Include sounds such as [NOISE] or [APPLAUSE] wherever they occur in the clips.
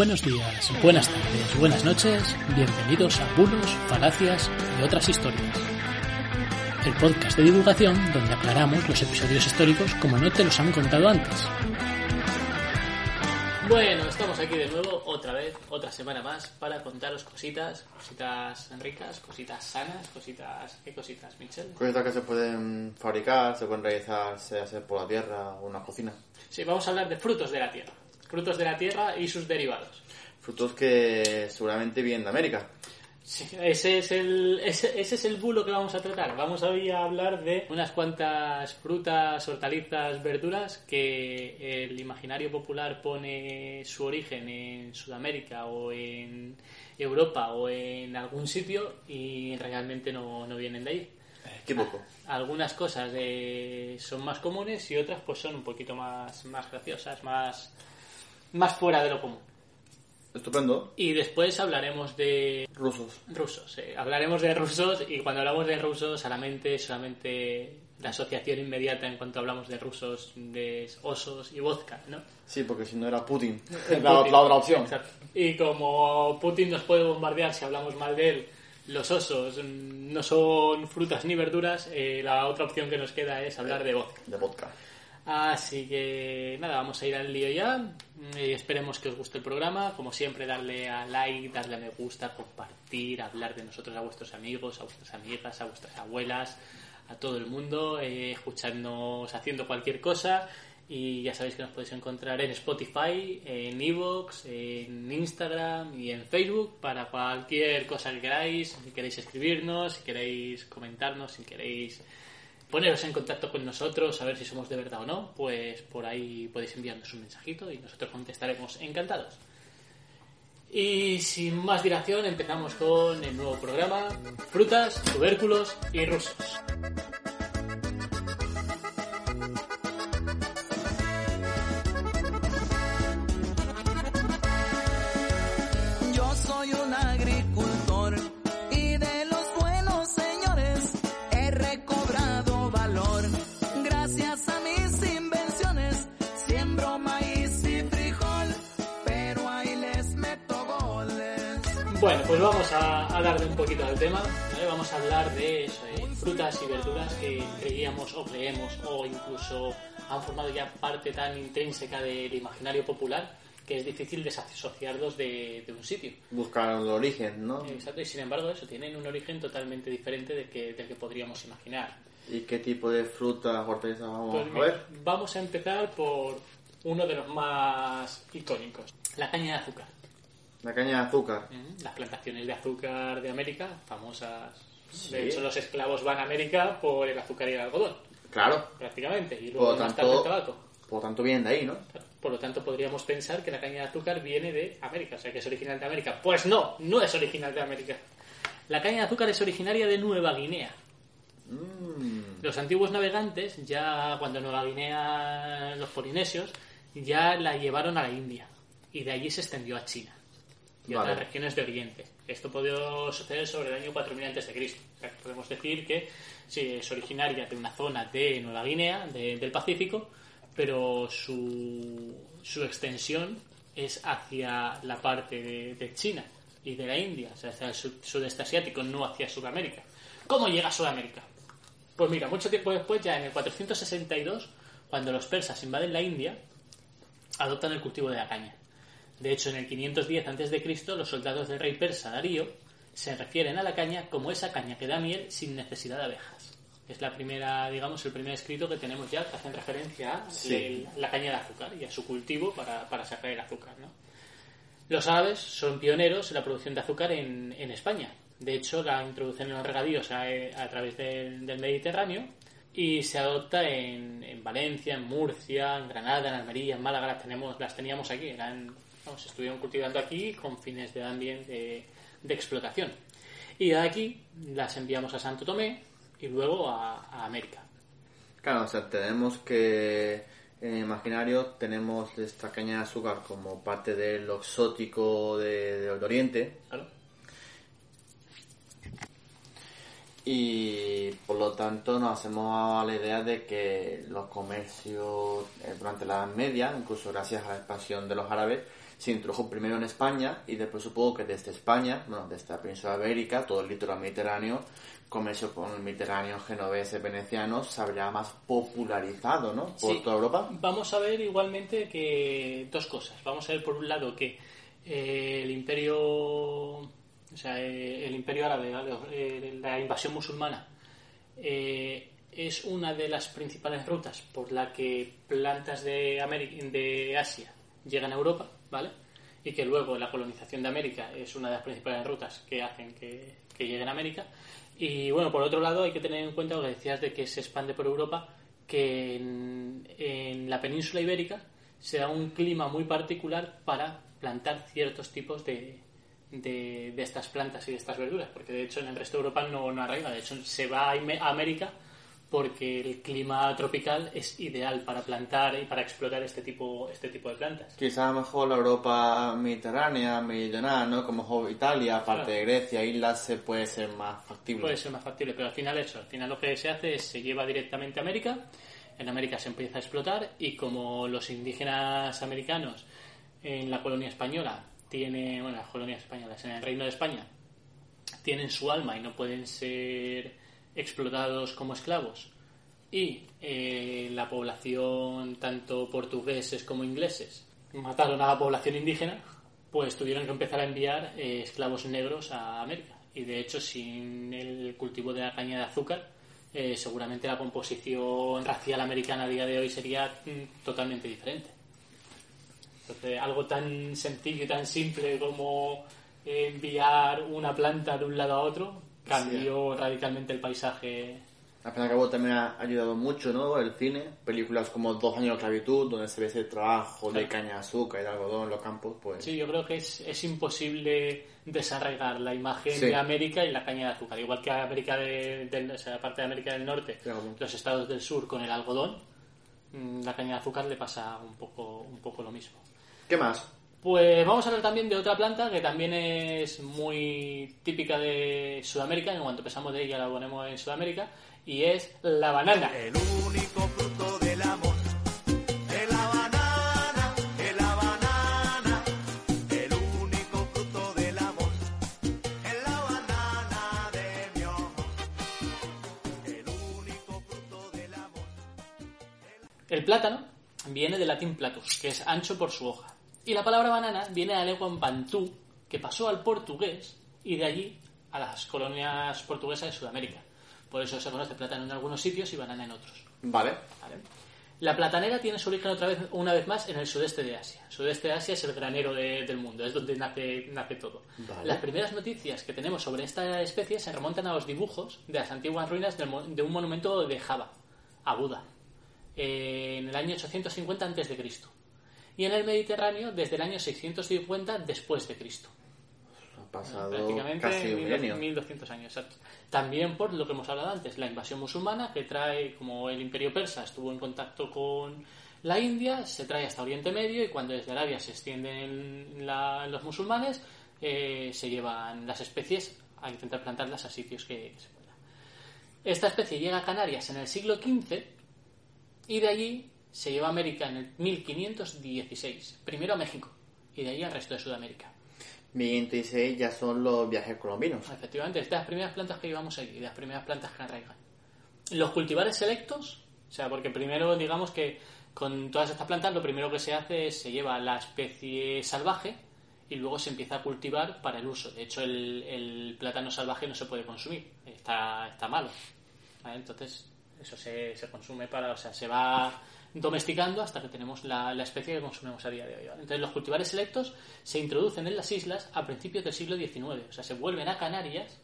Buenos días, buenas tardes, buenas noches, bienvenidos a Bulos, Falacias y otras historias. El podcast de divulgación donde aclaramos los episodios históricos como no te los han contado antes. Bueno, estamos aquí de nuevo, otra vez, otra semana más, para contaros cositas, cositas ricas, cositas sanas, cositas... ¿Qué cositas, Michel? Cositas que se pueden fabricar, se pueden realizar, sea hacer por la tierra o en la cocina. Sí, vamos a hablar de frutos de la tierra. Frutos de la tierra y sus derivados. Frutos que seguramente vienen de América. Sí, ese es el ese, ese es el bulo que vamos a tratar. Vamos hoy a hablar de unas cuantas frutas, hortalizas, verduras que el imaginario popular pone su origen en Sudamérica o en Europa o en algún sitio y realmente no, no vienen de ahí. Qué poco. Algunas cosas eh, son más comunes y otras pues son un poquito más, más graciosas, más, más fuera de lo común. Estupendo. Y después hablaremos de Rusos. rusos. eh. Hablaremos de rusos y cuando hablamos de rusos a la mente solamente la asociación inmediata en cuanto hablamos de rusos de osos y vodka, ¿no? Sí, porque si no era Putin. [LAUGHS] [LAUGHS] Putin. la, la otra opción. Exacto. Y como Putin nos puede bombardear si hablamos mal de él, los osos no son frutas ni verduras, eh, la otra opción que nos queda es hablar de vodka. De vodka. Así que nada, vamos a ir al lío ya. Esperemos que os guste el programa. Como siempre, darle a like, darle a me gusta, compartir, hablar de nosotros a vuestros amigos, a vuestras amigas, a vuestras abuelas, a todo el mundo, eh, haciendo cualquier cosa. Y ya sabéis que nos podéis encontrar en Spotify, en Evox, en Instagram y en Facebook para cualquier cosa que queráis. Si queréis escribirnos, si queréis comentarnos, si queréis poneros en contacto con nosotros, a ver si somos de verdad o no, pues por ahí podéis enviarnos un mensajito y nosotros contestaremos encantados. Y sin más dilación empezamos con el nuevo programa Frutas, tubérculos y rusos. Bueno, pues vamos a, a darle un poquito al tema. ¿vale? Vamos a hablar de eso, eh, frutas y verduras que creíamos o creemos o incluso han formado ya parte tan intrínseca del imaginario popular que es difícil desasociarlos de, de un sitio. Buscar el origen, ¿no? Exacto, y sin embargo eso tienen un origen totalmente diferente del que, del que podríamos imaginar. ¿Y qué tipo de frutas, hortalizas vamos Pues a ver? vamos a empezar por uno de los más icónicos, la caña de azúcar. La caña de azúcar. Las plantaciones de azúcar de América, famosas. Sí. De hecho, los esclavos van a América por el azúcar y el algodón, Claro. prácticamente, y Por luego más tarde el tabaco. por lo tanto vienen de ahí, ¿no? Por lo tanto, podríamos pensar que la caña de azúcar viene de América, o sea, que es original de América. Pues no, no es original de América. La caña de azúcar es originaria de Nueva Guinea. Mm. Los antiguos navegantes, ya cuando Nueva Guinea, los polinesios, ya la llevaron a la India y de allí se extendió a China y Vale. otras regiones de Oriente. Esto pudo suceder sobre el año 4000 a.C. O sea, podemos decir que sí, es originaria de una zona de Nueva Guinea, de- del Pacífico, pero su, su extensión es hacia la parte de, de China y de la India, o sea, hacia el sud- sudeste asiático, no hacia Sudamérica. ¿Cómo llega a Sudamérica? Pues mira, mucho tiempo después, ya en el 462, cuando los persas invaden la India, adoptan el cultivo de la caña. De hecho, en el 510 a.C., los soldados del rey persa Darío se refieren a la caña como esa caña que da miel sin necesidad de abejas. Es la primera, digamos, el primer escrito que tenemos ya que hacen referencia a Sí. el- la caña de azúcar y a su cultivo para, para sacar el azúcar. ¿no? Los árabes son pioneros en la producción de azúcar en, en España. De hecho, la introducen en los regadíos a, a través del, del Mediterráneo y se adopta en, en Valencia, en Murcia, en Granada, en Almería, en Málaga. Las, tenemos, las teníamos aquí. Eran, se estuvieron cultivando aquí con fines de, también de, de explotación. Y de aquí las enviamos a Santo Tomé y luego a, a América. Claro, o sea, tenemos que en el imaginario tenemos esta caña de azúcar como parte de lo exótico de, del Oriente. Claro. y por lo tanto nos hacemos a la idea de que los comercios eh, durante la Edad Media, incluso gracias a la expansión de los árabes, se introdujo primero en España y después supongo que desde España, bueno, desde la península ibérica, todo el litoral mediterráneo, comercio con el Mediterráneo, genovese, veneciano, se habría más popularizado, ¿no? Por Sí. toda Europa. Vamos a ver igualmente que dos cosas. Vamos a ver por un lado que eh, el imperio, o sea, eh, el imperio árabe, ¿vale? Eh, la invasión musulmana, es una de las principales rutas por la que plantas de, Ameri- de Asia llegan a Europa, ¿vale? Y que luego la colonización de América es una de las principales rutas que hacen que, que lleguen a América. Y bueno, por otro lado hay que tener en cuenta lo que decías de que se expande por Europa, que en, la península ibérica se da un clima muy particular para plantar ciertos tipos de, de, de estas plantas y de estas verduras, porque de hecho en el resto de Europa no, no arraiga, de hecho se va a América porque el clima tropical es ideal para plantar y para explotar este tipo, este tipo de plantas. Quizás a lo mejor la Europa mediterránea, meridional, ¿no? Como Italia, aparte Claro. de Grecia, islas, se puede ser más factible. Puede ser más factible, pero al final eso, al final lo que se hace es se lleva directamente a América, en América se empieza a explotar y como los indígenas americanos en la colonia española tienen, bueno, las colonias españolas en el Reino de España tienen su alma y no pueden ser explotados como esclavos. Y eh, la población tanto portugueses como ingleses mataron a la población indígena pues tuvieron que empezar a enviar eh, esclavos negros a América. Y de hecho sin el cultivo de la caña de azúcar eh, seguramente la composición racial americana a día de hoy sería mm, totalmente diferente. Entonces, algo tan sencillo y tan simple como enviar una planta de un lado a otro cambió radicalmente el paisaje. Al fin y al cabo también ha ayudado mucho, ¿no? El cine, películas como Dos años de esclavitud, donde se ve ese trabajo de caña de azúcar y de algodón en los campos, pues... Sí, yo creo que es, es imposible desarraigar la imagen Sí. de América y la caña de azúcar. Igual que América de, del- o sea, la parte de América del Norte, Claro. los estados del sur con el algodón, mm, la caña de azúcar le pasa un poco, un poco lo mismo. ¿Qué más? Pues vamos a hablar también de otra planta que también es muy típica de Sudamérica, en cuanto pensamos de ella la ponemos en Sudamérica, y es la banana. El único fruto del amor es la banana, es la banana. El único fruto del amor la banana de mi amor. El único fruto del amor. El plátano viene del latín platus, que es ancho por su hoja. Y la palabra banana viene de la lengua en bantú, que pasó al portugués y de allí a las colonias portuguesas de Sudamérica. Por eso se conoce plátano en algunos sitios y banana en otros. Vale. ¿vale? La platanera tiene su origen otra vez, una vez más en el sudeste de Asia. El sudeste de Asia es el granero de- del mundo, es donde nace, nace todo. Vale. Las primeras noticias que tenemos sobre esta especie se remontan a los dibujos de las antiguas ruinas del de un monumento de Java, a Buda, en el año 850 a.C. Y en el Mediterráneo desde el año 650 después de Cristo. Ha pasado Prácticamente casi un 1200 milenio. 1200 años, exacto. También por lo que hemos hablado antes, la invasión musulmana que trae, como el imperio persa estuvo en contacto con la India, se trae hasta Oriente Medio y cuando desde Arabia se extienden la- los musulmanes, eh, se llevan las especies a intentar plantarlas a sitios que, que se pueda. Esta especie llega a Canarias en el siglo XV y de allí se lleva a América en el 1516. Primero a México y de allí al resto de Sudamérica. 1026 ya son los viajes colombinos. Efectivamente, es de las primeras plantas que llevamos aquí, las primeras plantas que arraigan. Los cultivares selectos, o sea, porque primero digamos que con todas estas plantas lo primero que se hace es se lleva la especie salvaje y luego se empieza a cultivar para el uso. De hecho, el, el plátano salvaje no se puede consumir, está, está malo. ¿vale? Entonces, eso se, se consume para, o sea, se va domesticando hasta que tenemos la, la especie que consumimos a día de hoy. Entonces, los cultivares selectos se introducen en las islas a principios del siglo XIX, o sea, se vuelven a Canarias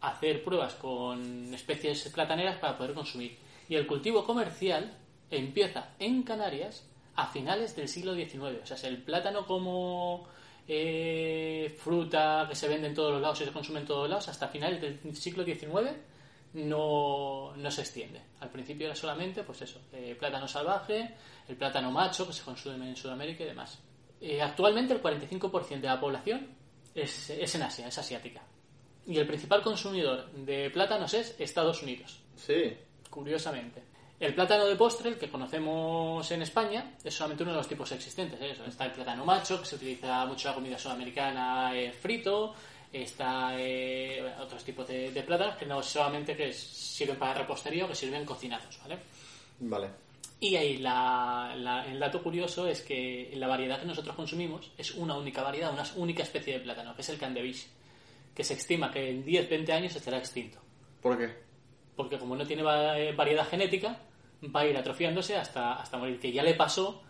a hacer pruebas con especies plataneras para poder consumir. Y el cultivo comercial empieza en Canarias a finales del siglo XIX. O sea, es el plátano como eh, fruta que se vende en todos los lados y se consume en todos lados, hasta finales del siglo XIX no, no se extiende. Al principio era solamente, pues eso, eh, plátano salvaje, el plátano macho que se consume en Sudamérica y demás. Eh, actualmente el 45% de la población es, es en Asia, es asiática. y el principal consumidor de plátanos es Estados Unidos, Sí. curiosamente. El plátano de postre, el que conocemos en España, es solamente uno de los tipos existentes. ¿eh? Está el plátano macho, que se utiliza mucho en la comida sudamericana eh, frito. Está eh, otros tipos de, de plátanos que no solamente que sirven para repostería o que sirven cocinados, ¿vale? Vale. Y ahí la- la- el dato curioso es que la variedad que nosotros consumimos es una única variedad, una única especie de plátano, que es el candevish, que se estima que en 10-20 años estará extinto. ¿Por qué? Porque como no tiene eh, variedad genética, va a ir atrofiándose hasta, hasta morir, que ya le pasó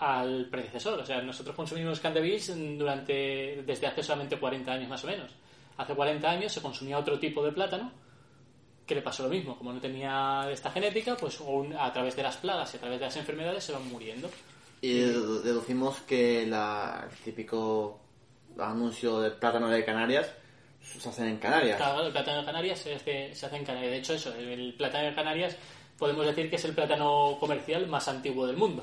al predecesor. O sea, nosotros consumimos candevish durante, desde hace solamente 40 años más o menos. Hace 40 años se consumía otro tipo de plátano que le pasó lo mismo. Como no tenía esta genética, pues a través de las plagas y a través de las enfermedades se van muriendo. Y dedu- deducimos que la, el típico anuncio del plátano de Canarias se hacen en Canarias. Claro, el plátano de Canarias se hace, se hace en Canarias. De hecho, eso, el plátano de Canarias podemos decir que es el plátano comercial más antiguo del mundo.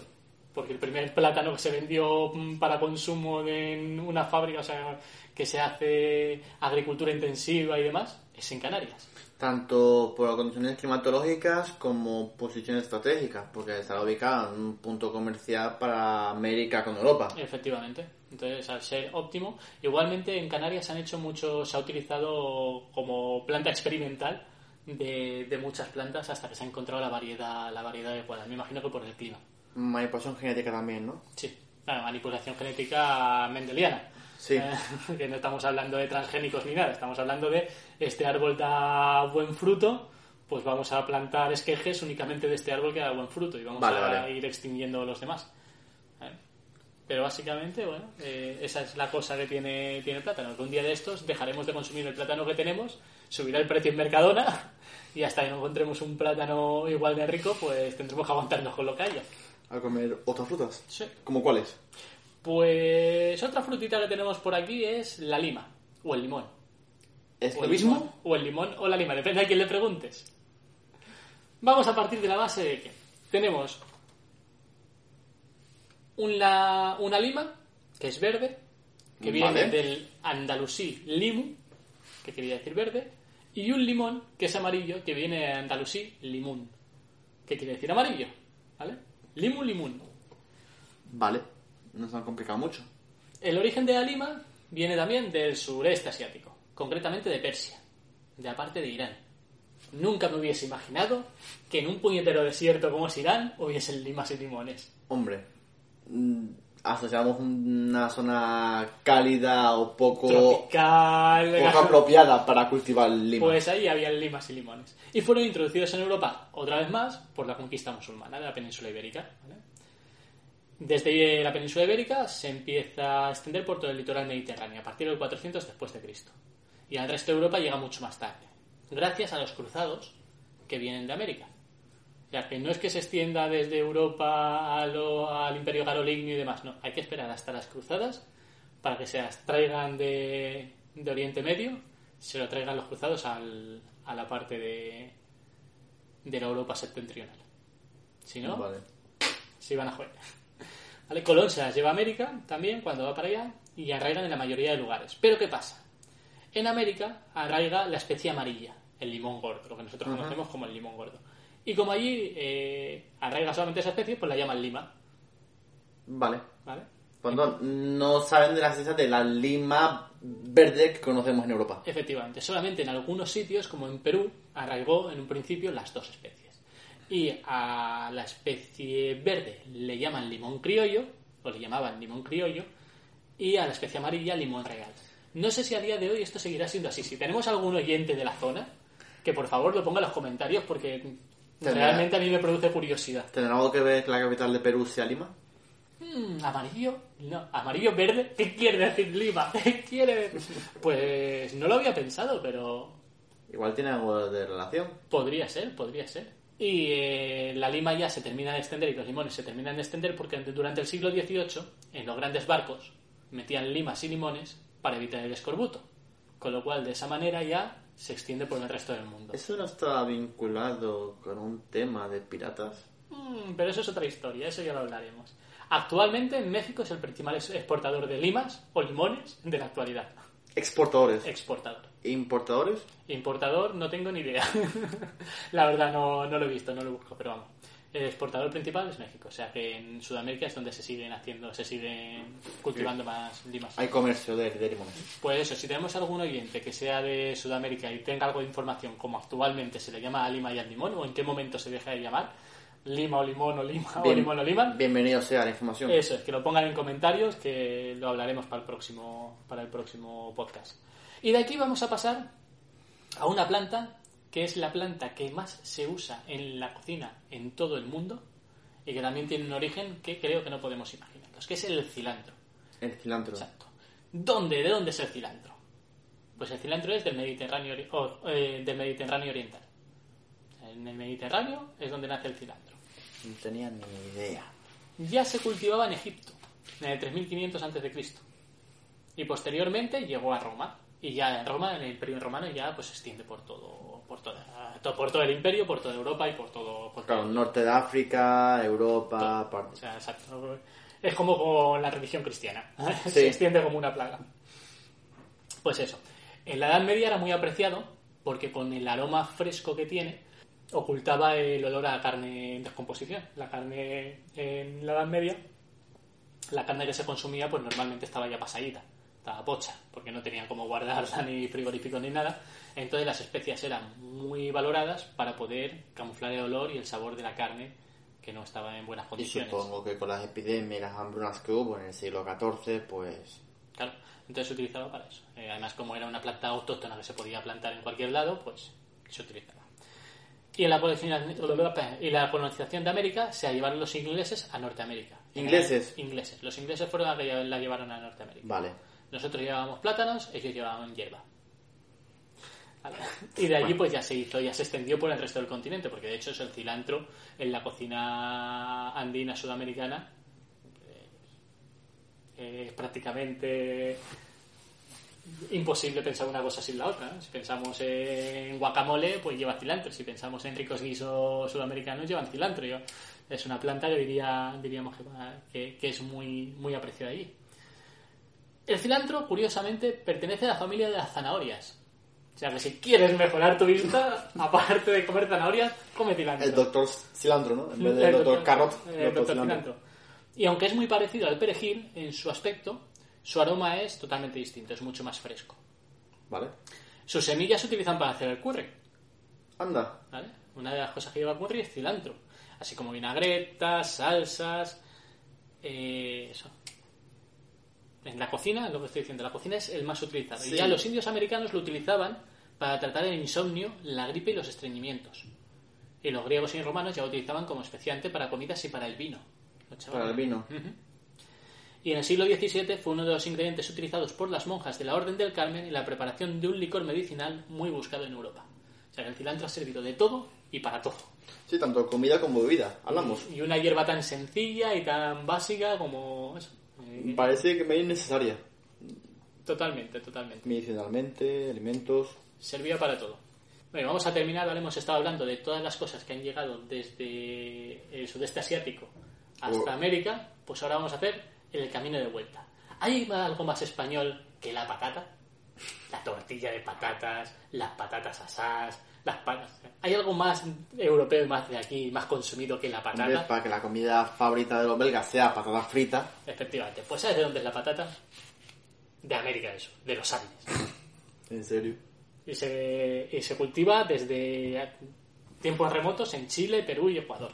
Porque el primer plátano que se vendió mm, para consumo en una fábrica, o sea, que se hace agricultura intensiva y demás, es en Canarias. Tanto por condiciones climatológicas como posiciones estratégicas, porque está ubicado en un punto comercial para América con Europa. Efectivamente. Entonces, al ser óptimo, igualmente en Canarias se han hecho mucho, se ha utilizado como planta experimental de, de muchas plantas hasta que se ha encontrado la variedad, la variedad adecuada. Me imagino que por el clima. Manipulación genética también, ¿no? Sí, manipulación genética mendeliana. Sí. Eh, [LAUGHS] que no estamos hablando de transgénicos ni nada, estamos hablando de este árbol da buen fruto, pues vamos a plantar esquejes únicamente de este árbol que da buen fruto y vamos Vale, a vale. ir extinguiendo los demás. ¿Eh? Pero básicamente, bueno, eh, esa es la cosa que tiene, tiene el plátano. Que un día de estos dejaremos de consumir el plátano que tenemos, subirá el precio en Mercadona [LAUGHS] y hasta que no encontremos un plátano igual de rico, pues tendremos que aguantarnos con lo que haya. A comer otras frutas. Sí. ¿Como cuáles? Pues otra frutita que tenemos por aquí es la lima o el limón. ¿Es O lo el mismo? limón, o el limón o la lima, depende a quién le preguntes. Vamos a partir de la base de que tenemos una, una lima que es verde, que viene del andalusí limu, que quería decir verde, y un limón que es amarillo, que viene de andalusí limun, que quiere decir amarillo. ¿Vale? Limu limun. Vale. No se han complicado mucho. El origen de la lima viene también del sureste asiático, concretamente de Persia, de la parte de Irán. Nunca me hubiese imaginado que en un puñetero desierto como es Irán hubiesen limas y limones. Hombre, mm, asociamos una zona cálida o poco, Tropical. poco apropiada para cultivar lima. Pues ahí había limas y limones. Y fueron introducidos en Europa, otra vez más, por la conquista musulmana de la península ibérica. ¿vale? Desde la península ibérica se empieza a extender por todo el litoral mediterráneo, a partir del 400 después de Cristo. Y al resto de Europa llega mucho más tarde, gracias a los cruzados que vienen de América. O sea, que no es que se extienda desde Europa a lo- al Imperio Carolingio y demás, no. Hay que esperar hasta las cruzadas para que se las traigan de, de Oriente Medio, se lo traigan los cruzados al- a la parte de, de la Europa septentrional. Si no, Vale. se iban a joder. [LAUGHS] ¿Vale? Colón se las lleva a América también cuando va para allá y arraigan en la mayoría de lugares. Pero ¿qué pasa? En América arraiga la especie amarilla, el limón gordo, lo que nosotros conocemos como el limón gordo. Y como allí eh, arraiga solamente esa especie, pues la llaman lima. Vale. ¿Vale? Cuando no saben de la esencia de la lima verde que conocemos en Europa. Efectivamente, solamente en algunos sitios, como en Perú, arraigó en un principio las dos especies. Y a la especie verde le llaman limón criollo, o le llamaban limón criollo, y a la especie amarilla limón real. No sé si a día de hoy esto seguirá siendo así. Si tenemos algún oyente de la zona, que por favor lo ponga en los comentarios porque realmente a mí me produce curiosidad. ¿Tendrá algo que ver la capital de Perú sea Lima? Mm, ¿Amarillo? No. ¿Amarillo verde? ¿Qué quiere decir Lima? [LAUGHS] ¿Qué quiere decir? Pues no lo había pensado, pero Igual tiene algo de relación. Podría ser, podría ser. Y eh, la lima ya se termina de extender y los limones se terminan de extender porque durante el siglo XVIII en los grandes barcos metían limas y limones para evitar el escorbuto. Con lo cual de esa manera ya se extiende por el resto del mundo. ¿Eso no está vinculado con un tema de piratas? Mm, pero eso es otra historia, eso ya lo hablaremos. Actualmente en México es el principal ex- exportador de limas o limones de la actualidad. Exportadores. Exportador. Importadores. Importador, no tengo ni idea. [LAUGHS] la verdad, no, no lo he visto, no lo busco, pero vamos. El exportador principal es México, o sea que en Sudamérica es donde se siguen haciendo, se siguen cultivando más limas. Hay comercio de, de limones. Pues eso, si tenemos algún oyente que sea de Sudamérica y tenga algo de información, como actualmente se le llama a lima y al limón, o en qué momento se deja de llamar, lima o limón o lima o limón o lima, Bienvenido sea la información. eso es, que lo pongan en comentarios, que lo hablaremos para el próximo, para el próximo podcast. Y de aquí vamos a pasar a una planta que es la planta que más se usa en la cocina en todo el mundo y que también tiene un origen que creo que no podemos imaginarnos, que es el cilantro. El cilantro. Exacto. ¿Dónde? ¿De dónde es el cilantro? Pues el cilantro es del Mediterráneo, o, eh, del Mediterráneo oriental. En el Mediterráneo es donde nace el cilantro. No tenía ni idea. Ya se cultivaba en Egipto, en el 3500 a.C. Y posteriormente llegó a Roma. Y ya en Roma, en el Imperio Romano, ya pues se extiende por todo, por toda, to- por todo el imperio, por toda Europa y por todo. Por Claro, todo- norte de África, Europa, o parte. sea, exacto. Es como con la religión cristiana. [LAUGHS] Sí. Se extiende como una plaga. Pues eso. En la Edad Media era muy apreciado porque con el aroma fresco que tiene ocultaba el olor a carne en descomposición. La carne en la Edad Media, la carne que se consumía pues normalmente estaba ya pasadita, estaba pocha, porque no tenían cómo guardarla ni frigorífico ni nada. Entonces las especias eran muy valoradas para poder camuflar el olor y el sabor de la carne que no estaba en buenas Y condiciones. supongo que con las epidemias y las hambrunas que hubo en el siglo XIV, pues Claro, entonces se utilizaba para eso. Eh, además, como era una planta autóctona que se podía plantar en cualquier lado, pues se utilizaba. Y en la, colonización- y la colonización de América se la llevaron los ingleses a Norteamérica. ¿Ingleses? Ingleses. Los ingleses fueron los que la llevaron a Norteamérica. vale. Nosotros llevábamos plátanos, ellos llevaban hierba. Y de allí pues ya se hizo, ya se extendió por el resto del continente, porque de hecho es el cilantro en la cocina andina sudamericana eh, es prácticamente imposible pensar una cosa sin la otra. ¿no? Si pensamos en guacamole, pues lleva cilantro. Si pensamos en ricos guisos sudamericanos, llevan cilantro. Yo- Es una planta que diría, diríamos que, que, que es muy, muy apreciada allí. El cilantro, curiosamente, pertenece a la familia de las zanahorias. O sea que si quieres mejorar tu vista, [LAUGHS] aparte de comer zanahorias, come cilantro. El doctor cilantro, ¿no? En vez del El doctor carrot, el doctor doctor cilantro. cilantro. Y aunque es muy parecido al perejil en su aspecto, su aroma es totalmente distinto, es mucho más fresco. Vale. Sus semillas se utilizan para hacer el curry. Anda. ¿vale? Una de las cosas que lleva el curry es cilantro. Así como vinagretas, salsas. eh, eso. En la cocina, lo que estoy diciendo, la cocina es el más utilizado. Sí. Y ya los indios americanos lo utilizaban para tratar el insomnio, la gripe y los estreñimientos. Y los griegos y romanos ya lo utilizaban como especiante para comidas y para el vino. Para el vino. Y en el siglo XVII fue uno de los ingredientes utilizados por las monjas de la Orden del Carmen en la preparación de un licor medicinal muy buscado en Europa. O sea, que el cilantro ha servido de todo y para todo. Sí, tanto comida como bebida. Hablamos. Y una hierba tan sencilla y tan básica como eso. Eh, Parece que me es necesaria. Totalmente, totalmente. Medicinalmente, alimentos. Servía para todo. Bueno, vamos a terminar. Ahora hemos estado hablando de todas las cosas que han llegado desde el sudeste asiático hasta Oh. América. Pues ahora vamos a hacer el camino de vuelta. ¿Hay algo más español que la patata? La tortilla de patatas, las patatas asadas, las. ¿Hay algo más europeo y más de aquí, más consumido que la Hombre, patata? para que la comida favorita de los belgas sea patatas fritas. Efectivamente. Pues ¿sabes de dónde es la patata? De América, eso, de los Andes. [LAUGHS] En serio. y se, y se cultiva desde tiempos remotos en Chile, Perú y Ecuador.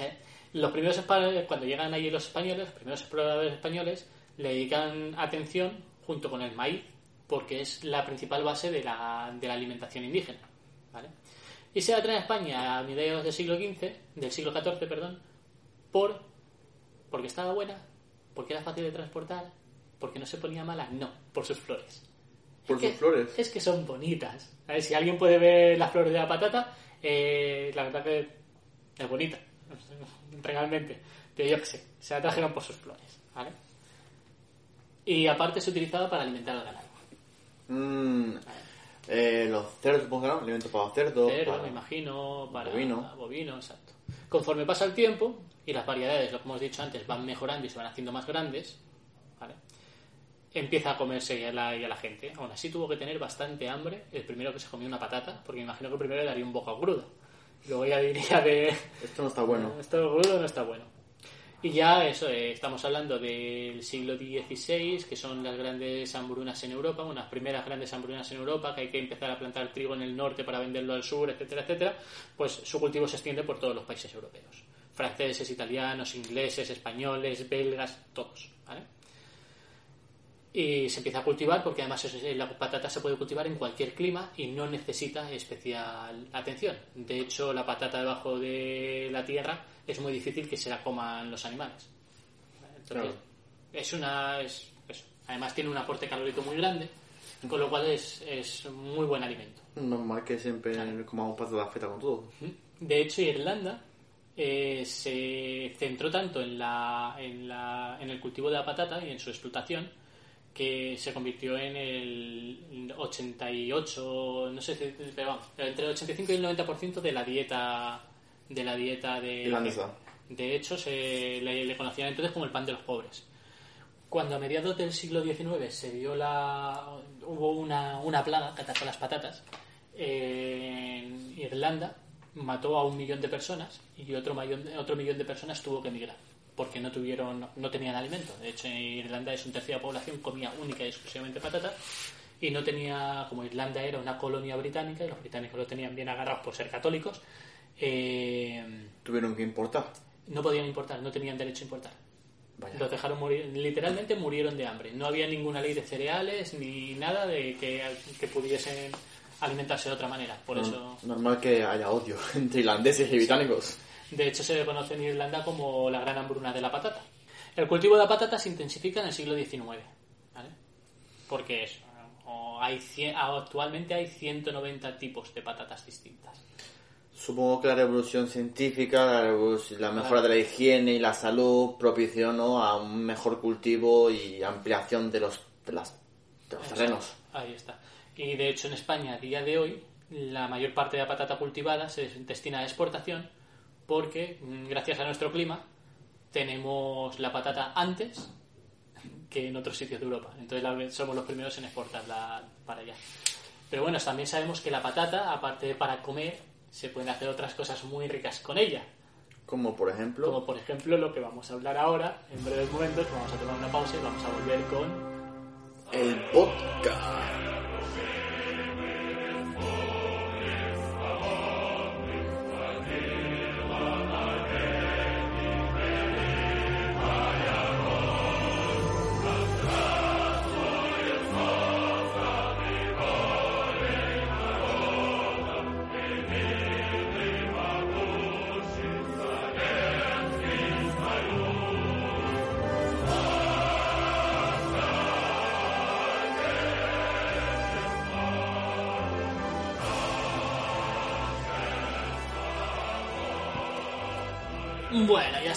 ¿Eh? Los primeros cuando llegan allí los españoles, los primeros exploradores españoles le dedican atención junto con el maíz porque es la principal base de la, de la alimentación indígena. ¿vale? Y se la trae a España a mediados del siglo XV, del siglo XIV, perdón, por porque estaba buena, porque era fácil de transportar, porque no se ponía mala, no, por sus flores. Por Es sus que- flores. Es que son bonitas. A ver, si alguien puede ver las flores de la patata, eh, la verdad que es bonita, [LAUGHS] realmente. Pero yo qué sé, se la trajeron por sus flores, ¿vale? Y aparte se utilizaba para alimentar al ganado. Mm, eh, los cerdos, supongo que no. Alimentos para los cerdos. Cerdo, para- me imagino, para Bovino. bovino, exacto. Conforme pasa el tiempo y las variedades, lo que hemos dicho antes, van mejorando y se van haciendo más grandes, ¿vale? empieza a comerse ya la, ya la gente. Aún así tuvo que tener bastante hambre el primero que se comió una patata, porque me imagino que el primero le daría un bocado crudo. Luego ya diría de... Esto no está bueno. [LAUGHS] Esto crudo no está bueno. Y ya eso, eh, estamos hablando del siglo XVI, que son las grandes hambrunas en Europa, unas primeras grandes hambrunas en Europa, que hay que empezar a plantar trigo en el norte para venderlo al sur, etcétera, etcétera. Pues su cultivo se extiende por todos los países europeos. Franceses, italianos, ingleses, españoles, belgas, todos. ¿vale? y se empieza a cultivar porque además es- la patata se puede cultivar en cualquier clima y no necesita especial atención. De hecho, la patata debajo de la tierra es muy difícil que se la coman los animales. Entonces, Claro. es una. Es. Además, tiene un aporte calórico muy grande, con lo cual es, es muy buen alimento. Normal que siempre comamos patata frita con todo. De hecho, Irlanda eh, se centró tanto en, la, en, la, en el cultivo de la patata y en su explotación que se convirtió en el 88, no sé, si- pero vamos, entre el 85 y el 90% de la dieta de la dieta de Irlandesa. De hecho, se le, le conocían entonces como el pan de los pobres. Cuando a mediados del siglo XIX se vio la hubo una, una plaga que atacó las patatas en Irlanda mató a un millón de personas y otro millón, otro millón de personas tuvo que emigrar porque no tuvieron no tenían alimento de hecho en Irlanda es un tercio de la población comía única y exclusivamente patata y no tenía como Irlanda era una colonia británica y los británicos lo tenían bien agarrados por ser católicos eh, Tuvieron que importar. no podían importar no tenían derecho a importar Vaya. los dejaron morir, literalmente murieron de hambre. No había ninguna ley de cereales ni nada de que, que pudiesen alimentarse de otra manera. Por Norm- eso, Normal que haya odio [LAUGHS] entre irlandeses y británicos. de hecho, se le conoce en Irlanda como la gran hambruna de la patata. El cultivo de la patata se intensifica en el siglo XIX, ¿vale? Porque es, hay, actualmente hay 190 tipos de patatas distintas. Supongo que la revolución científica, la, revoluc- la mejora de la higiene y la salud propició a un mejor cultivo y ampliación de los, de las, de los terrenos. Ahí está. Y de hecho en España a día de hoy la mayor parte de la patata cultivada se destina a exportación porque mm, gracias a nuestro clima tenemos la patata antes que en otros sitios de Europa. Entonces somos los primeros en exportarla para allá. Pero bueno, también sabemos que la patata, aparte de para comer, se pueden hacer otras cosas muy ricas con ella. Como por ejemplo, Como por ejemplo lo que vamos a hablar ahora, en breves momentos, vamos a tomar una pausa y vamos a volver con el vodka.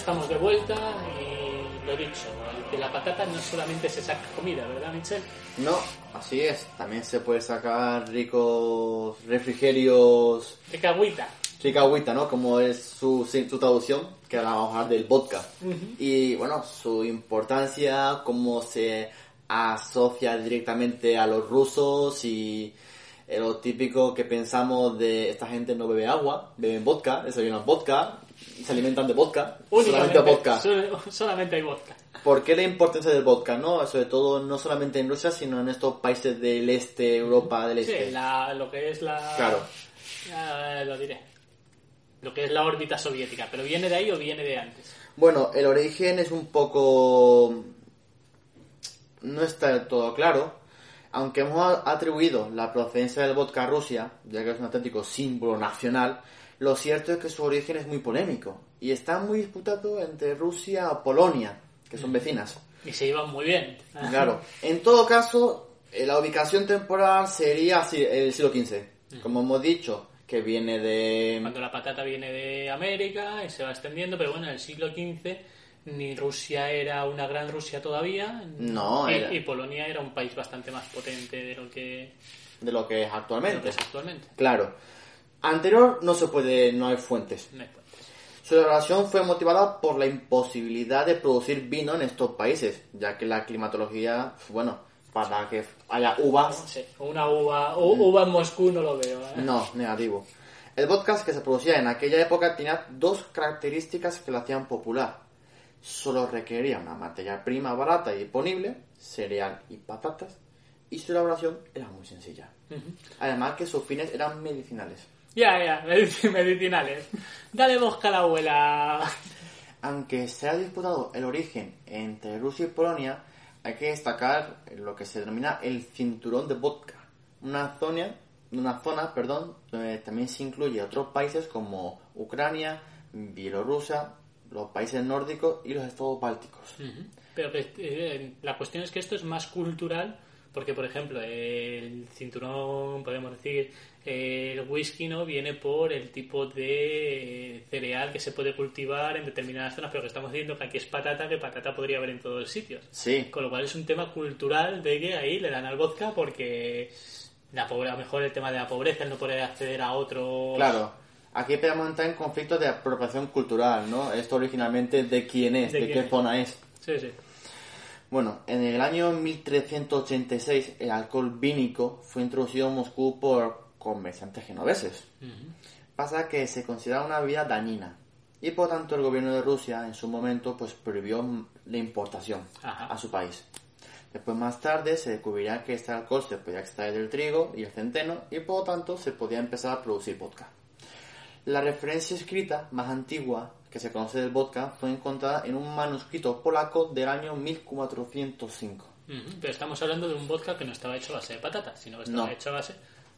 Estamos de vuelta y lo dicho, de la patata no solamente se saca comida, ¿verdad, Michelle? No, así es. También se puede sacar ricos refrigerios, De cagüita. rica agüita, ¿no? Como es su, su traducción, que ahora vamos a hablar del vodka. Y bueno, su importancia, cómo se asocia directamente a los rusos y eh, lo típico que pensamos de esta gente no bebe agua, beben vodka, desayunan vodka, se alimentan de vodka, solamente vodka. sol- solamente hay vodka. ¿Por qué la importancia del vodka, no? Sobre todo, no solamente en Rusia, sino en estos países del este, Europa del este. Sí, la- lo que es la... Claro. Lo diré. Lo que es la órbita soviética. ¿Pero viene de ahí o viene de antes? Bueno, el origen es un poco... no está del todo claro, aunque hemos atribuido la procedencia del vodka a Rusia, ya que es un auténtico símbolo nacional, lo cierto es que su origen es muy polémico y está muy disputado entre Rusia y Polonia, que son vecinas. Y se llevan muy bien. Claro. En todo caso, eh, la ubicación temporal sería el siglo XV. Como hemos dicho, que viene de... Cuando la patata viene de América y se va extendiendo, pero bueno, en el siglo XV ni Rusia era una gran Rusia todavía. No, y, era- y Polonia era un país bastante más potente de lo que, de lo que es de lo actualmente. que es actualmente. Claro. Anterior no se puede, no hay fuentes. No hay fuentes. Su elaboración fue motivada por la imposibilidad de producir vino en estos países, ya que la climatología, bueno, para que haya uvas, Sí, una uva, uva en Moscú no lo veo. ¿eh? no, negativo. El vodka que se producía en aquella época tenía dos características que lo hacían popular. Solo requería una materia prima barata y disponible, cereal y patatas, y su elaboración era muy sencilla. Además que sus fines eran medicinales. Ya, ya, medic- medicinales. Dale bosca a la abuela. Aunque se ha disputado el origen entre Rusia y Polonia, hay que destacar lo que se denomina el cinturón de vodka, una zona, una zona perdón, donde también se incluye otros países como Ucrania, Bielorrusia, los países nórdicos y los estados bálticos. Pero que, eh, la cuestión es que esto es más cultural, porque por ejemplo, el cinturón, podemos decir, eh, el whisky no viene por el tipo de cereal que se puede cultivar en determinadas zonas, pero que estamos diciendo que aquí es patata, que patata podría haber en todos los sitios. Sí, Con lo cual es un tema cultural de que ahí le dan al vodka porque la pobre, a lo mejor el tema de la pobreza, el no poder acceder a otros. claro. Aquí podemos entrar en conflictos de apropiación cultural, ¿no? Esto originalmente de quién es, ¿De de, quién qué es? zona es. Sí, sí. Bueno, en el año 1386 el alcohol vínico fue introducido en Moscú por comerciantes genoveses. Pasa que se considera una bebida dañina y por tanto el gobierno de Rusia en su momento pues prohibió la importación Ajá. a su país. Después más tarde se descubriría que este alcohol se podía extraer del trigo y el centeno y por lo tanto se podía empezar a producir vodka. La referencia escrita más antigua que se conoce del vodka fue encontrada en un manuscrito polaco del año 1405. Ujú, Pero estamos hablando de un vodka que no estaba hecho a base de patatas, sino que estaba No. hecho a base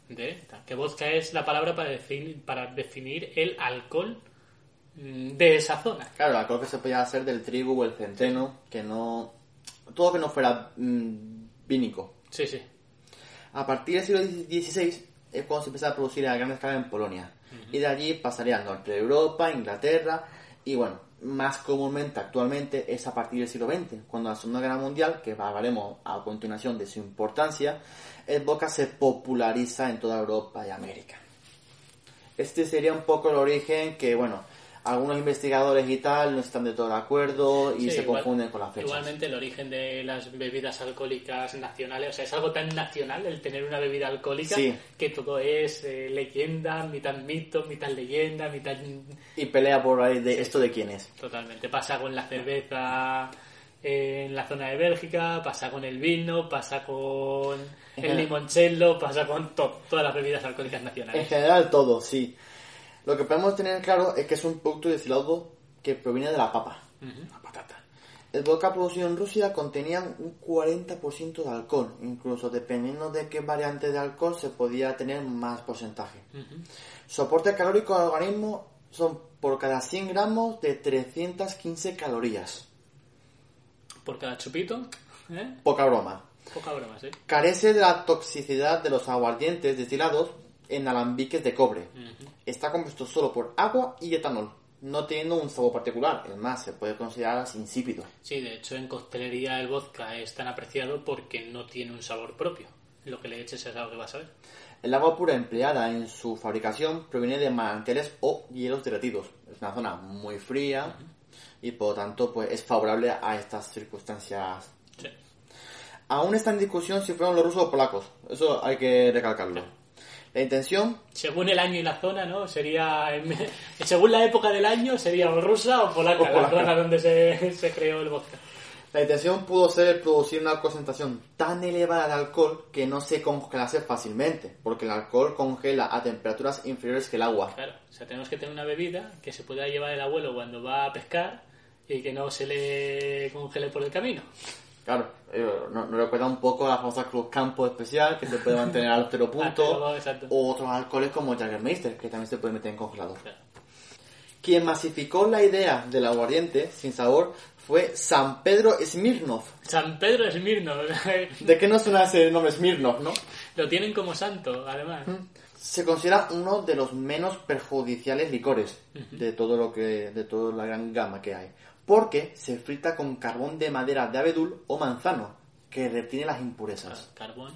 de... Que vodka es la palabra para definir, para definir el alcohol mm, de esa zona. Claro, el alcohol que se podía hacer del trigo o el centeno, que no... Todo que no fuera mm, vínico. Sí, sí. A partir del siglo XVI es cuando se empezó a producir a gran escala en Polonia. Y de allí pasaría al norte de Europa, Inglaterra y bueno, más comúnmente actualmente es a partir del siglo XX, cuando la Segunda Guerra Mundial, que hablaremos a continuación de su importancia, el vodka se populariza en toda Europa y América. Este sería un poco el origen que, bueno, algunos investigadores y tal no están de todo de acuerdo y Sí, se igual- confunden con las fechas. Igualmente el origen de las bebidas alcohólicas nacionales, o sea, es algo tan nacional el tener una bebida alcohólica Sí. que todo es eh, leyenda, mitad mito, mitad leyenda, mitad... Y pelea por ahí de esto de quién es. Totalmente. Pasa con la cerveza en la zona de Bélgica, pasa con el vino, pasa con el limoncello, pasa con to- todas las bebidas alcohólicas En nacionales. general todo, sí. Lo que podemos tener claro es que es un producto destilado que proviene de la papa, la patata. El vodka producido en Rusia contenía un 40% de alcohol, incluso dependiendo de qué variante de alcohol se podía tener más porcentaje. Su aporte calórico al organismo son por cada 100 gramos de 315 calorías. Por cada chupito, ¿eh? Poca broma. Poca broma, ¿sí? Carece de la toxicidad de los aguardientes destilados en alambiques de cobre. Está compuesto solo por agua y etanol, no teniendo un sabor particular. Es más, se puede considerar así insípido. Sí, de hecho en coctelería el vodka es tan apreciado porque no tiene un sabor propio. Lo que le eches es algo que vas a ver. El agua pura empleada en su fabricación proviene de manantiales o hielos derretidos. Es una zona muy fría y por lo tanto pues, es favorable a estas circunstancias. Sí. Aún está en discusión si fueron los rusos o polacos. Eso hay que recalcarlo. La intención Según el año y la zona, ¿no? Sería... Según la época del año, sería o rusa o polaca, O la polaca. zona donde se, se creó el vodka. La intención pudo ser producir una concentración tan elevada de alcohol que no se congelase fácilmente, porque el alcohol congela a temperaturas inferiores que el agua. Claro, o sea, tenemos que tener una bebida que se pueda llevar el abuelo cuando va a pescar y que no se le congele por el camino. Claro, eh, nos recuerda un poco a la famosa Cruz Campo especial que se puede mantener al cero [LAUGHS] punto, o otros alcoholes como Jägermeister que también se puede meter en congelador. Claro. Quien masificó la idea del aguardiente sin sabor fue San Pedro Smirnov. San Pedro Esmirno, ¿De qué no suena ese nombre Smirnov, no? lo tienen como santo, además. Se considera uno de los menos perjudiciales licores de todo lo que de toda la gran gama que hay, porque se frita con carbón de madera de abedul o manzano que retiene las impurezas. Carbón,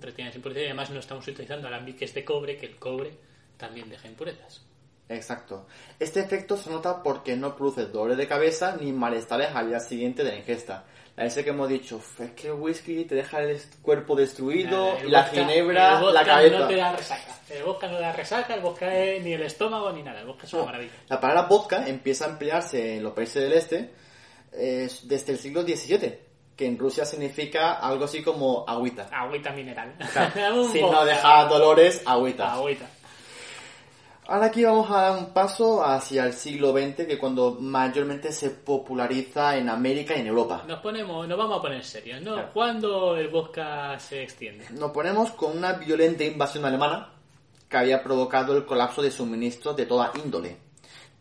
retiene impurezas y además no estamos utilizando alambiques de cobre, que el cobre también deja impurezas. Exacto. Este efecto se nota porque no produce dolor de cabeza ni malestares al día siguiente de la ingesta. La ese que hemos dicho, "Uf, es que el whisky te deja el cuerpo destruido, la vodka- ginebra, el vodka la cabeza. no te da resaca. El vodka no da resaca, el vodka es ni el estómago ni nada. El vodka es una No, maravilla. La palabra vodka empieza a emplearse en los países del este eh, desde el siglo XVII, que en Rusia significa algo así como agüita. Agüita mineral. Si no deja dolores, agüita. Agüita. Ahora aquí vamos a dar un paso hacia el siglo XX, que cuando mayormente se populariza en América y en Europa. Nos ponemos, nos vamos a poner serios, ¿no? Claro. ¿Cuándo el vodka se extiende? Nos ponemos con una violenta invasión alemana que había provocado el colapso de suministros de toda índole.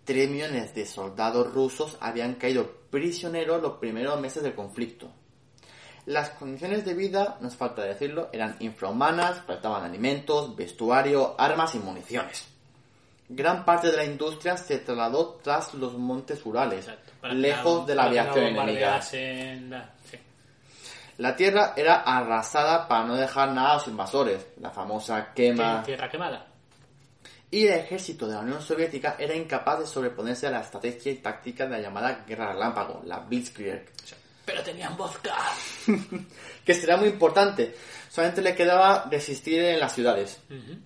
Tres millones de soldados rusos habían caído prisioneros los primeros meses del conflicto. Las condiciones de vida, no es falta decirlo, eran infrahumanas, faltaban alimentos, vestuario, armas y municiones. Gran parte de la industria se trasladó tras los montes Urales, Exacto. Lejos no- de la aviación enemiga. la- sí. La tierra era arrasada para no dejar nada a los invasores, la famosa quema. Tierra quemada. Y el ejército de la Unión Soviética era incapaz de sobreponerse a la estrategia y táctica de la llamada guerra relámpago, la Blitzkrieg, Pero tenían vodka. [LAUGHS] que será muy importante. Solamente le quedaba resistir en las ciudades. Ujú.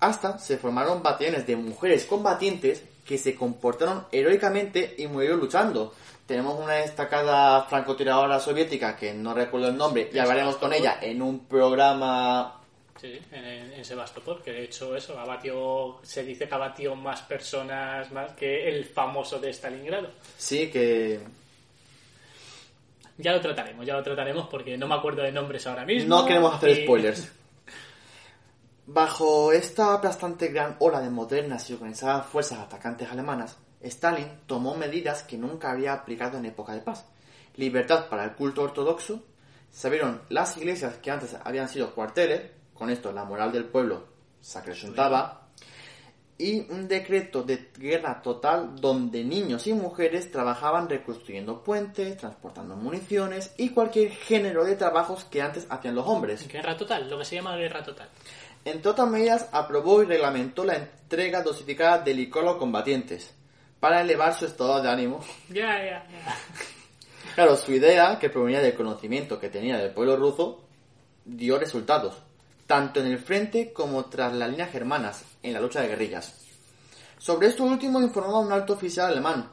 Hasta se formaron batallones de mujeres combatientes que se comportaron heroicamente y murieron luchando. Tenemos una destacada francotiradora soviética que no recuerdo el nombre y hablaremos con ella en un programa Sí, en, en Sebastopol, que de hecho eso, abatió, se dice que abatió más personas más que el famoso de Stalingrado. Sí, que Ya lo trataremos, ya lo trataremos porque no me acuerdo de nombres ahora mismo. no queremos hacer y- spoilers. Bajo esta aplastante gran ola de modernas y organizadas fuerzas atacantes alemanas, Stalin tomó medidas que nunca había aplicado en época de paz. Libertad para el culto ortodoxo, se abrieron las iglesias que antes habían sido cuarteles, con esto la moral del pueblo se acrecentaba, y un decreto de guerra total donde niños y mujeres trabajaban reconstruyendo puentes, transportando municiones y cualquier género de trabajos que antes hacían los hombres. Guerra total, lo que se llama guerra total. Entre otras medidas, aprobó y reglamentó la entrega dosificada de licor a los combatientes para elevar su estado de ánimo. Ya, ya. [LAUGHS] Claro, su idea, que provenía del conocimiento que tenía del pueblo ruso, dio resultados, tanto en el frente como tras las líneas germanas, en la lucha de guerrillas. Sobre esto último informó un alto oficial alemán.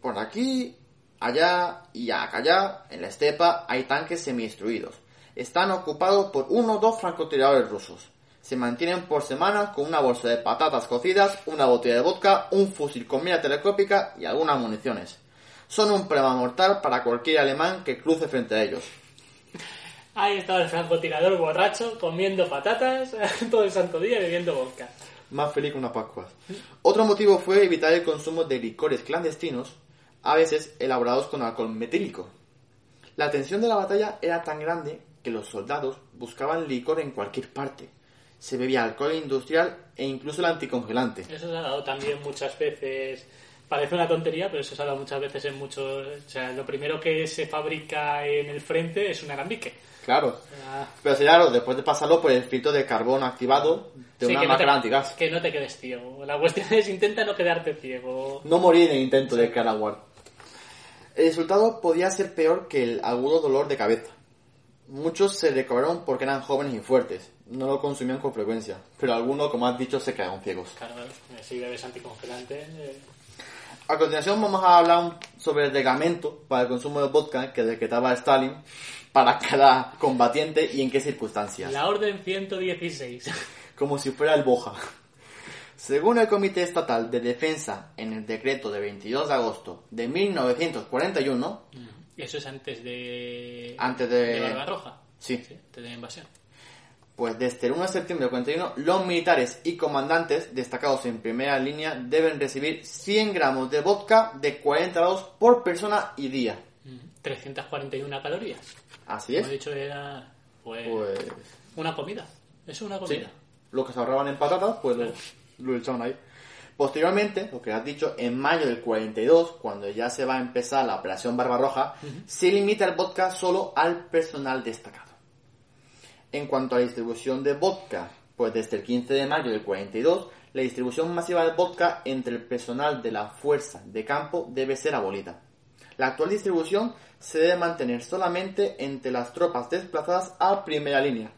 Por aquí, allá y acá, en la estepa, hay tanques semi-instruidos. Están ocupados por uno o dos francotiradores rusos. Se mantienen por semanas con una bolsa de patatas cocidas, una botella de vodka, un fusil con mira telescópica y algunas municiones. Son un problema mortal para cualquier alemán que cruce frente a ellos. Ahí estaba el francotirador borracho comiendo patatas [LAUGHS] todo el santo día y bebiendo vodka. Más feliz que una Pascua. Otro motivo fue evitar el consumo de licores clandestinos, a veces elaborados con alcohol metílico. La tensión de la batalla era tan grande que los soldados buscaban licor en cualquier parte. Se bebía alcohol industrial e incluso el anticongelante. Eso se ha dado también muchas veces. Parece una tontería, pero eso se ha dado muchas veces en muchos. O sea, lo primero que se fabrica en el frente es un alambique. Claro. Pero sí, claro, después de pasarlo por el filtro de carbón activado de sí, una que no máquina antigas. Que no te quedes ciego. La cuestión es intenta no quedarte ciego. No morir en el intento de Carawar. El resultado podía ser peor que el agudo dolor de cabeza. Muchos se recobraron porque eran jóvenes y fuertes. No lo consumían con frecuencia. Pero algunos, como has dicho, se quedaron ciegos. Claro, si bebes anticongelante. eh, A continuación vamos a hablar sobre el reglamento para el consumo de vodka que decretaba Stalin para cada combatiente y en qué circunstancias. La orden 116. [LAUGHS] como si fuera el Boja. Según el Comité Estatal de Defensa, en el decreto de 22 de agosto de 1941, Eso es antes de. Antes de- Barbarroja. Sí. antes de la invasión. pues desde el 1 de septiembre del 41, los militares y comandantes destacados en primera línea deben recibir 100 gramos de vodka de 40 grados por persona y día. Mm, 341 calorías. Así Como es. he dicho, era. Pues. Pues Una comida. Eso es una sí, comida. lo que se ahorraban en patatas, pues lo, lo echaban ahí. Posteriormente, lo que has dicho, en mayo del 42, cuando ya se va a empezar la operación Barbarroja, se limita el vodka solo al personal destacado. En cuanto a la distribución de vodka, pues desde el 15 de mayo del 42, la distribución masiva de vodka entre el personal de la fuerza de campo debe ser abolida. La actual distribución se debe mantener solamente entre las tropas desplazadas a primera línea,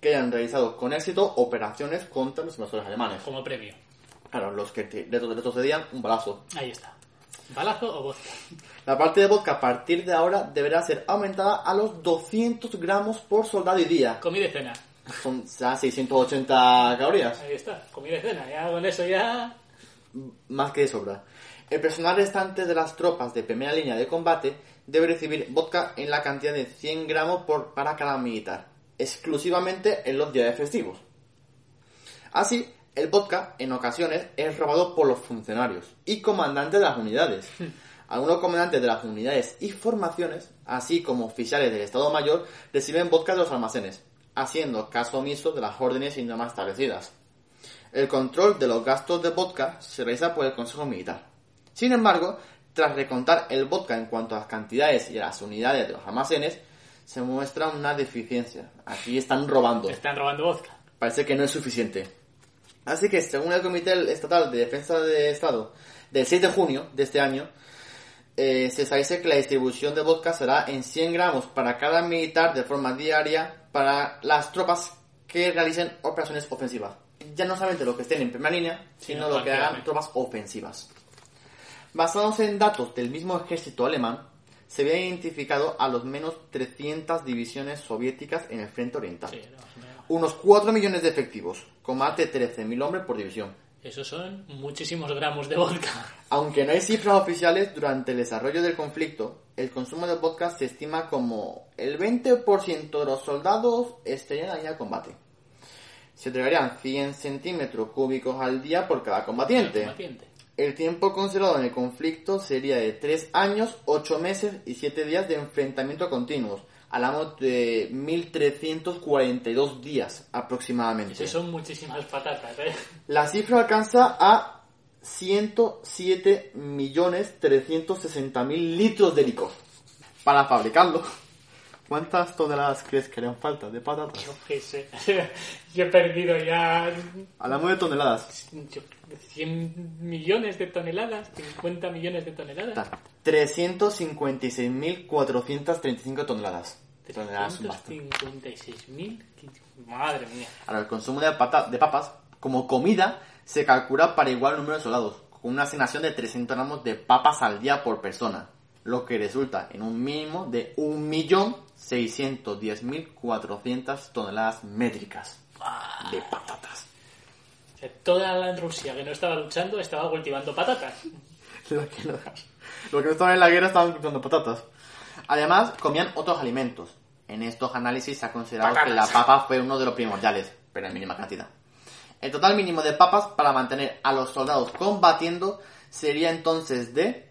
que hayan realizado con éxito operaciones contra los invasores alemanes. Como premio. Claro, los que te- retrocedían un balazo. Ahí está. ¿Balazo o vodka? La parte de vodka a partir de ahora deberá ser aumentada a los 200 gramos por soldado y día. Comida y cena. Son ya 680 calorías. Ahí está. Comida y cena. Ya con eso ya... más que de sobra. El personal restante de las tropas de primera línea de combate debe recibir vodka en la cantidad de 100 gramos por, para cada militar, exclusivamente en los días festivos. Así, el vodka en ocasiones es robado por los funcionarios y comandantes de las unidades. [LAUGHS] Algunos comandantes de las unidades y formaciones, así como oficiales del Estado Mayor, reciben vodka de los almacenes, haciendo caso omiso de las órdenes y normas establecidas. El control de los gastos de vodka se realiza por el Consejo Militar. Sin embargo, tras recontar el vodka en cuanto a las cantidades y a las unidades de los almacenes, se muestra una deficiencia. Aquí están robando. Están robando vodka. Parece que no es suficiente. Así que, según el Comité Estatal de Defensa de Estado del 6 de junio de este año, eh, se establece que la distribución de vodka será en 100 gramos para cada militar de forma diaria para las tropas que realicen operaciones ofensivas. Ya no solamente lo que estén en primera línea, sino Sino lo que hagan tropas ofensivas. Basados en datos del mismo ejército alemán, se había identificado a los menos 300 divisiones soviéticas en el frente oriental. Sí, no, no. Unos 4 millones de efectivos, con más de 13.000 hombres por división. Esos son muchísimos gramos de vodka. [LAUGHS] Aunque no hay cifras oficiales, durante el desarrollo del conflicto, el consumo de vodka se estima como el 20% de los soldados estarían línea de combate. Se entregarían 100 centímetros cúbicos al día por cada combatiente. Combatiente. El tiempo considerado en el conflicto sería de 3 años, 8 meses y 7 días de enfrentamiento continuos. Hablamos de 1342 días aproximadamente. Esos son muchísimas patatas, ¿eh? La cifra alcanza a 107 millones 360 mil litros de licor. Para fabricarlo, ¿cuántas toneladas crees que harían falta de patatas? Yo qué sé. [LAUGHS] Yo he perdido ya Hablamos de toneladas. yo- 100 millones de toneladas, 50 millones de toneladas. 356.435 toneladas. Toneladas son bastante. 356.000. Madre mía. Ahora, el consumo de, pata- de papas como comida se calcula para igual número de soldados, con una asignación de 300 gramos de papas al día por persona, lo que resulta en un mínimo de 1.610.400 toneladas métricas de patatas. O sea, toda la Rusia que no estaba luchando estaba cultivando patatas. [LAUGHS] Lo que no, los que no estaban en la guerra estaban cultivando patatas. Además, comían otros alimentos. En estos análisis se ha considerado que la papa fue uno de los primordiales, pero en mínima cantidad. El total mínimo de papas para mantener a los soldados combatiendo sería entonces de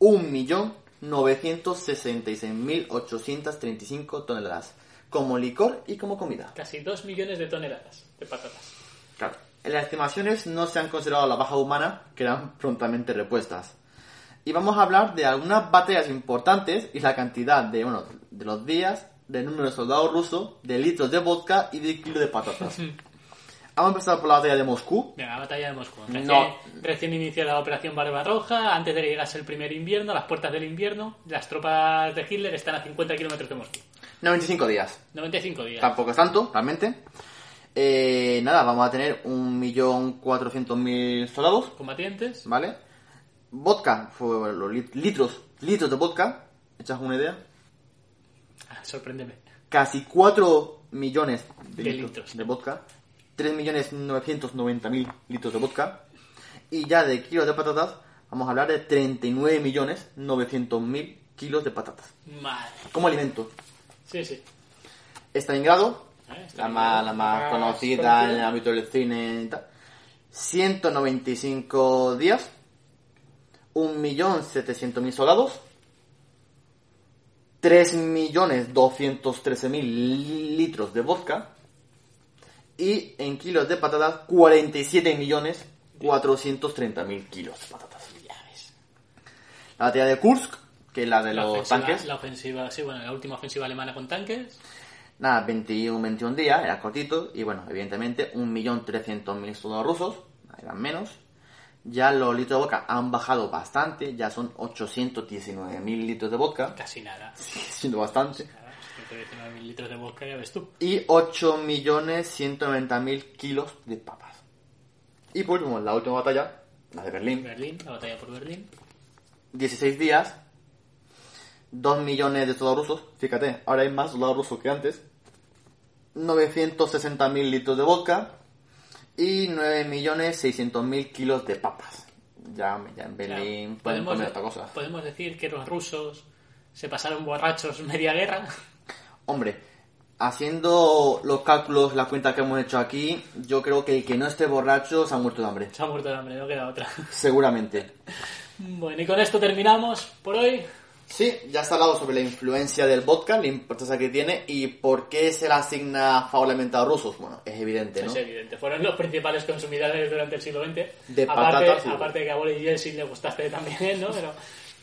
1.966.835 toneladas, como licor y como comida. Casi 2 millones de toneladas de patatas. Claro. En las estimaciones no se han considerado la baja humana, que eran prontamente repuestas. Y vamos a hablar de algunas batallas importantes y la cantidad de, bueno, de los días, del número de soldados rusos, de litros de vodka y de kilos de patatas. [LAUGHS] Vamos a empezar por la batalla de Moscú. Venga, batalla de Moscú. Recién, No. recién la operación Barbarroja, antes de que llegase el primer invierno, las puertas del invierno, las tropas de Hitler están a 50 kilómetros de Moscú. 95 días. 95 días. Tampoco es tanto, realmente. Eh, nada, vamos a tener 1.400.000 soldados. Combatientes. ¿Vale? Vodka, fue los lit- litros, litros de vodka, echas una idea. Ah, sorpréndeme. Casi 4 millones de, De litros, litros. de vodka. 3.990.000 litros de vodka. Y ya de kilos de patatas, vamos a hablar de 39.900.000 kilos de patatas. Madre. Como alimento. Sí, sí. Stalingrado, Eh, la más, la más más conocida en el ámbito del cine y tal. 195 días. 1.700.000 soldados. 3.213.000 litros de vodka. Y en kilos de patatas, 47.430.000 kilos de patatas. La batalla de Kursk, que es la de La los ofensiva, tanques. la ofensiva, sí, bueno, la última ofensiva alemana con tanques. Nada, 21, 21 días, era cortito, y bueno, evidentemente 1.300.000 soldados rusos, eran menos. Ya los litros de vodka han bajado bastante, ya son 819.000 litros de vodka, Casi nada. [LAUGHS] siendo bastante. Nada, 119.000 litros de vodka, ya ves tú. Y 8.190.000 kilos de papas. Y por último, la última batalla, la de Berlín, Berlín, la batalla por Berlín. 16 días, 2 millones de soldados rusos, fíjate, ahora hay más soldados rusos que antes, 960.000 litros de vodka y 9.600.000 kilos de papas. Ya, ya en Berlín pueden comer otra cosa. podemos decir que los rusos se pasaron borrachos media guerra. Hombre, haciendo los cálculos, la cuenta que hemos hecho aquí, yo creo que el que no esté borracho se ha muerto de hambre. Se ha muerto de hambre, no queda otra. [LAUGHS] Seguramente. Bueno, y con esto terminamos por hoy. Sí, ya está hablado sobre la influencia del vodka, la importancia que tiene y por qué se le asigna favorablemente a los rusos. Bueno, es evidente, ¿no? Es evidente, fueron los principales consumidores durante el siglo XX. De aparte, patatas y- aparte de que a Boris Yeltsin le gustaste también, ¿no? Pero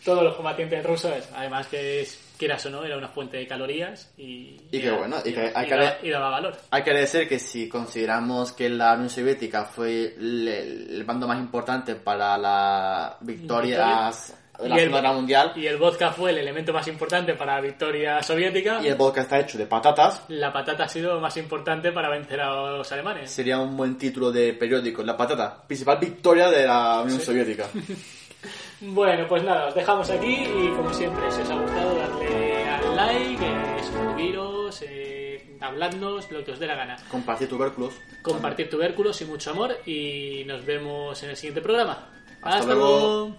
todos los combatientes rusos, además que es, quieras o no, era una fuente de calorías y, Y que bueno, y que hay que daba, y daba valor. Hay que agradecer que si consideramos que la Unión Soviética fue el, el bando más importante para las victorias de la Y Segunda Guerra Mundial Y el vodka fue el elemento más importante para la victoria soviética. y el vodka está hecho de patatas, La patata ha sido más importante para vencer a los alemanes. sería un buen título de periódico, la patata, principal victoria de la Unión Soviética. [LAUGHS] Bueno, pues nada, os dejamos aquí y como siempre, si os ha gustado, darle al like, eh, suscribiros, eh, habladnos, lo que os dé la gana. Compartir tubérculos. Compartir tubérculos y mucho amor y nos vemos en el siguiente programa. Hasta Hasta, luego. luego.